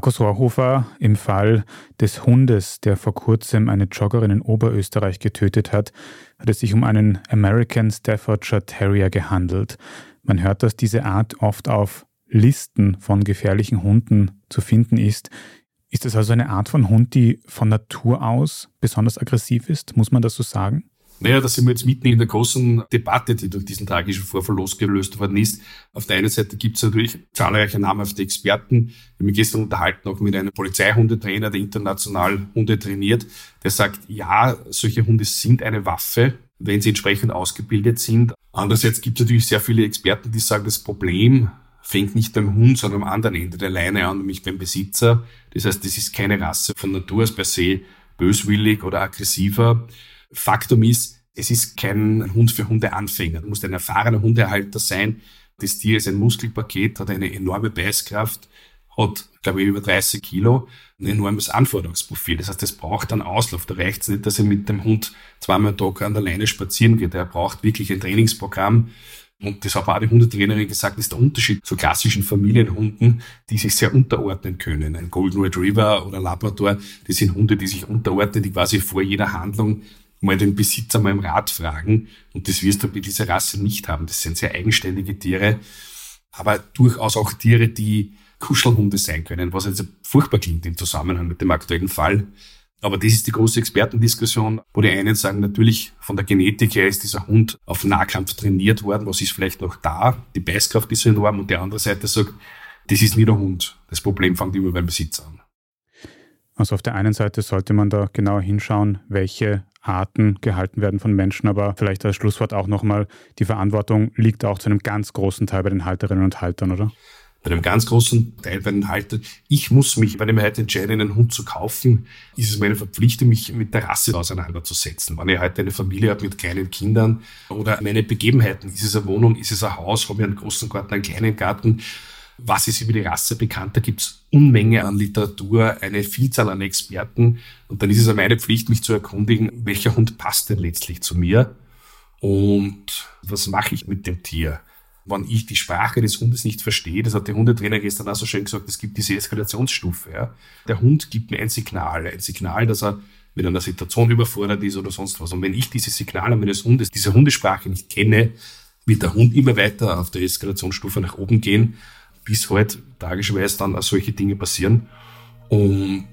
Markus Rohrhofer, im Fall des Hundes, der vor kurzem eine Joggerin in Oberösterreich getötet hat, hat es sich um einen American Staffordshire Terrier gehandelt. Man hört, dass diese Art oft auf Listen von gefährlichen Hunden zu finden ist. Ist es also eine Art von Hund, die von Natur aus besonders aggressiv ist? Muss man das so sagen? Naja, da sind wir jetzt mitten in der großen Debatte, die durch diesen tragischen Vorfall losgelöst worden ist. Auf der einen Seite gibt es natürlich zahlreiche namhafte Experten. Ich habe mich gestern unterhalten auch mit einem Polizeihundetrainer, der international Hunde trainiert, der sagt, ja, solche Hunde sind eine Waffe, wenn sie entsprechend ausgebildet sind. Andererseits gibt es natürlich sehr viele Experten, die sagen, das Problem fängt nicht beim Hund, sondern am anderen Ende der Leine an, nämlich beim Besitzer. Das heißt, das ist keine Rasse von Natur aus per se böswillig oder aggressiver. Faktum ist, es ist kein Hund für Hundeanfänger. Du musst ein erfahrener Hundehalter sein. Das Tier ist ein Muskelpaket, hat eine enorme Beißkraft, hat, glaube ich, über 30 Kilo, ein enormes Anforderungsprofil. Das heißt, es braucht einen Auslauf. Da reicht es nicht, dass er mit dem Hund zweimal am Tag an der Leine spazieren geht. Er braucht wirklich ein Trainingsprogramm. Und das hat auch die Hundetrainerin gesagt, ist der Unterschied zu klassischen Familienhunden, die sich sehr unterordnen können. Ein Golden Retriever oder Labrador, das sind Hunde, die sich unterordnen, die quasi vor jeder Handlung mal den Besitzer mal im Rat fragen. Und das wirst du bei dieser Rasse nicht haben. Das sind sehr eigenständige Tiere, aber durchaus auch Tiere, die Kuschelhunde sein können, was jetzt furchtbar klingt im Zusammenhang mit dem aktuellen Fall. Aber das ist die große Expertendiskussion, wo die einen sagen, natürlich von der Genetik her ist dieser Hund auf Nahkampf trainiert worden, was ist vielleicht noch da, die Beißkraft ist enorm und die andere Seite sagt, das ist nie der Hund. Das Problem fängt immer beim Besitzer an. Also auf der einen Seite sollte man da genauer hinschauen, welche Arten gehalten werden von Menschen, aber vielleicht als Schlusswort auch nochmal, die Verantwortung liegt auch zu einem ganz großen Teil bei den Halterinnen und Haltern, oder? Bei einem ganz großen Teil bei den Haltern. Ich muss mich, wenn ich mir heute entscheide, einen Hund zu kaufen, ist es meine Verpflichtung, mich mit der Rasse auseinanderzusetzen. Wenn ich heute eine Familie habe mit kleinen Kindern oder meine Begebenheiten, ist es eine Wohnung, ist es ein Haus, habe ich einen großen Garten, einen kleinen Garten, was ist über die Rasse bekannt? Da gibt es Unmenge an Literatur, eine Vielzahl an Experten. Und dann ist es meine Pflicht, mich zu erkundigen, welcher Hund passt denn letztlich zu mir und was mache ich mit dem Tier? Wenn ich die Sprache des Hundes nicht verstehe, das hat der Hundetrainer gestern auch so schön gesagt, es gibt diese Eskalationsstufe. Ja. Der Hund gibt mir ein Signal, ein Signal, dass er mit einer Situation überfordert ist oder sonst was. Und wenn ich diese Signale meines Hundes, diese Hundesprache nicht kenne, wird der Hund immer weiter auf der Eskalationsstufe nach oben gehen bis halt tragischerweise dann solche Dinge passieren. Und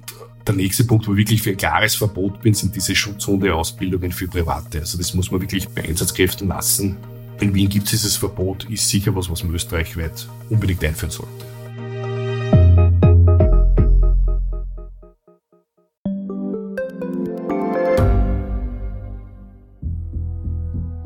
der nächste Punkt, wo ich wirklich für ein klares Verbot bin, sind diese Schutzhunde-Ausbildungen für Private. Also das muss man wirklich bei Einsatzkräften lassen. In Wien gibt es dieses Verbot, ist sicher was, was man österreichweit unbedingt einführen sollte.